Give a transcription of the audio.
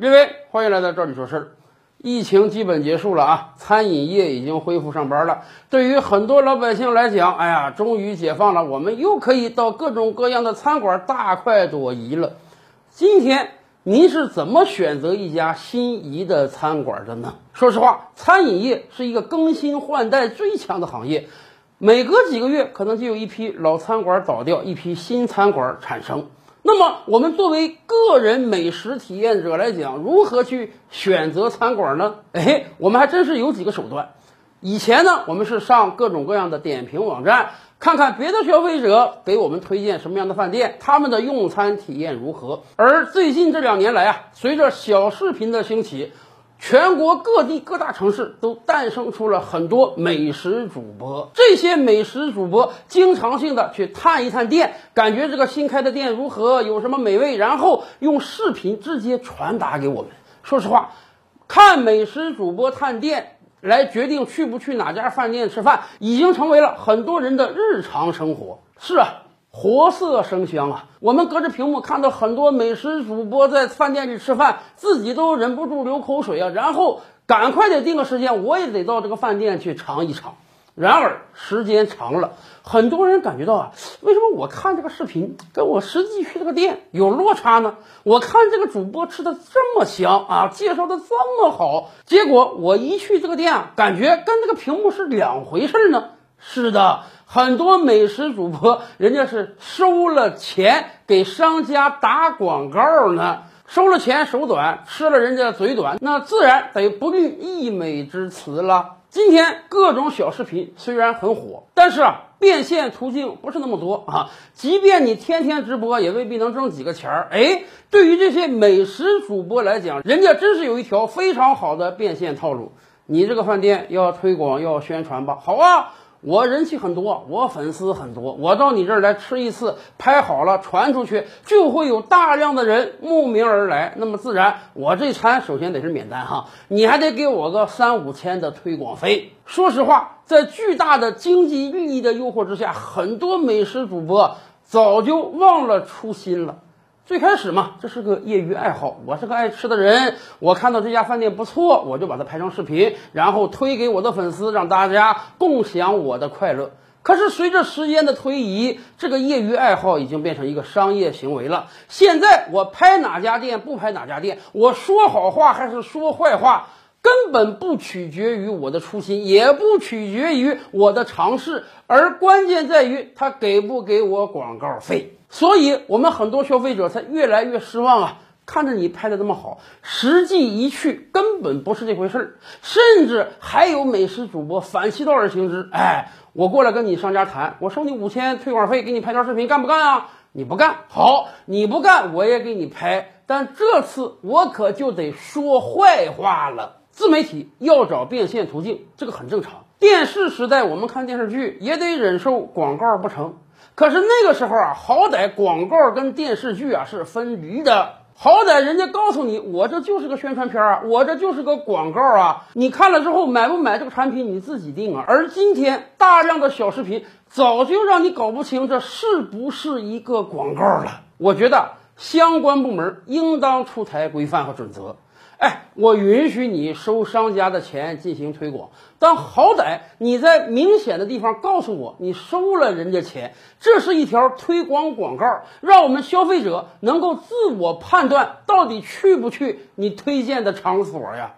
各位，欢迎来到这里说事儿。疫情基本结束了啊，餐饮业已经恢复上班了。对于很多老百姓来讲，哎呀，终于解放了，我们又可以到各种各样的餐馆大快朵颐了。今天您是怎么选择一家心仪的餐馆的呢？说实话，餐饮业是一个更新换代最强的行业，每隔几个月可能就有一批老餐馆倒掉，一批新餐馆产生。那么，我们作为个人美食体验者来讲，如何去选择餐馆呢？哎，我们还真是有几个手段。以前呢，我们是上各种各样的点评网站，看看别的消费者给我们推荐什么样的饭店，他们的用餐体验如何。而最近这两年来啊，随着小视频的兴起，全国各地各大城市都诞生出了很多美食主播。这些美食主播经常性的去探一探店，感觉这个新开的店如何，有什么美味，然后用视频直接传达给我们。说实话，看美食主播探店来决定去不去哪家饭店吃饭，已经成为了很多人的日常生活。是啊。活色生香啊！我们隔着屏幕看到很多美食主播在饭店里吃饭，自己都忍不住流口水啊，然后赶快得定个时间，我也得到这个饭店去尝一尝。然而时间长了，很多人感觉到啊，为什么我看这个视频跟我实际去这个店有落差呢？我看这个主播吃的这么香啊，介绍的这么好，结果我一去这个店啊，感觉跟这个屏幕是两回事呢。是的，很多美食主播人家是收了钱给商家打广告呢，收了钱手短，吃了人家嘴短，那自然得不吝溢美之词了。今天各种小视频虽然很火，但是啊，变现途径不是那么多啊。即便你天天直播，也未必能挣几个钱儿。哎，对于这些美食主播来讲，人家真是有一条非常好的变现套路。你这个饭店要推广要宣传吧？好啊。我人气很多，我粉丝很多，我到你这儿来吃一次，拍好了传出去，就会有大量的人慕名而来。那么自然，我这餐首先得是免单哈，你还得给我个三五千的推广费。说实话，在巨大的经济利益的诱惑之下，很多美食主播早就忘了初心了。最开始嘛，这是个业余爱好。我是个爱吃的人，我看到这家饭店不错，我就把它拍成视频，然后推给我的粉丝，让大家共享我的快乐。可是随着时间的推移，这个业余爱好已经变成一个商业行为了。现在我拍哪家店不拍哪家店，我说好话还是说坏话，根本不取决于我的初心，也不取决于我的尝试，而关键在于他给不给我广告费。所以，我们很多消费者才越来越失望啊！看着你拍的那么好，实际一去根本不是这回事儿，甚至还有美食主播反其道而行之。哎，我过来跟你商家谈，我收你五千推广费，给你拍条视频，干不干啊？你不干，好，你不干，我也给你拍，但这次我可就得说坏话了。自媒体要找变现途径，这个很正常。电视时代，我们看电视剧也得忍受广告不成。可是那个时候啊，好歹广告跟电视剧啊是分离的，好歹人家告诉你，我这就是个宣传片啊，我这就是个广告啊，你看了之后买不买这个产品你自己定啊。而今天大量的小视频早就让你搞不清这是不是一个广告了。我觉得相关部门应当出台规范和准则。哎，我允许你收商家的钱进行推广，但好歹你在明显的地方告诉我你收了人家钱，这是一条推广广告，让我们消费者能够自我判断到底去不去你推荐的场所呀。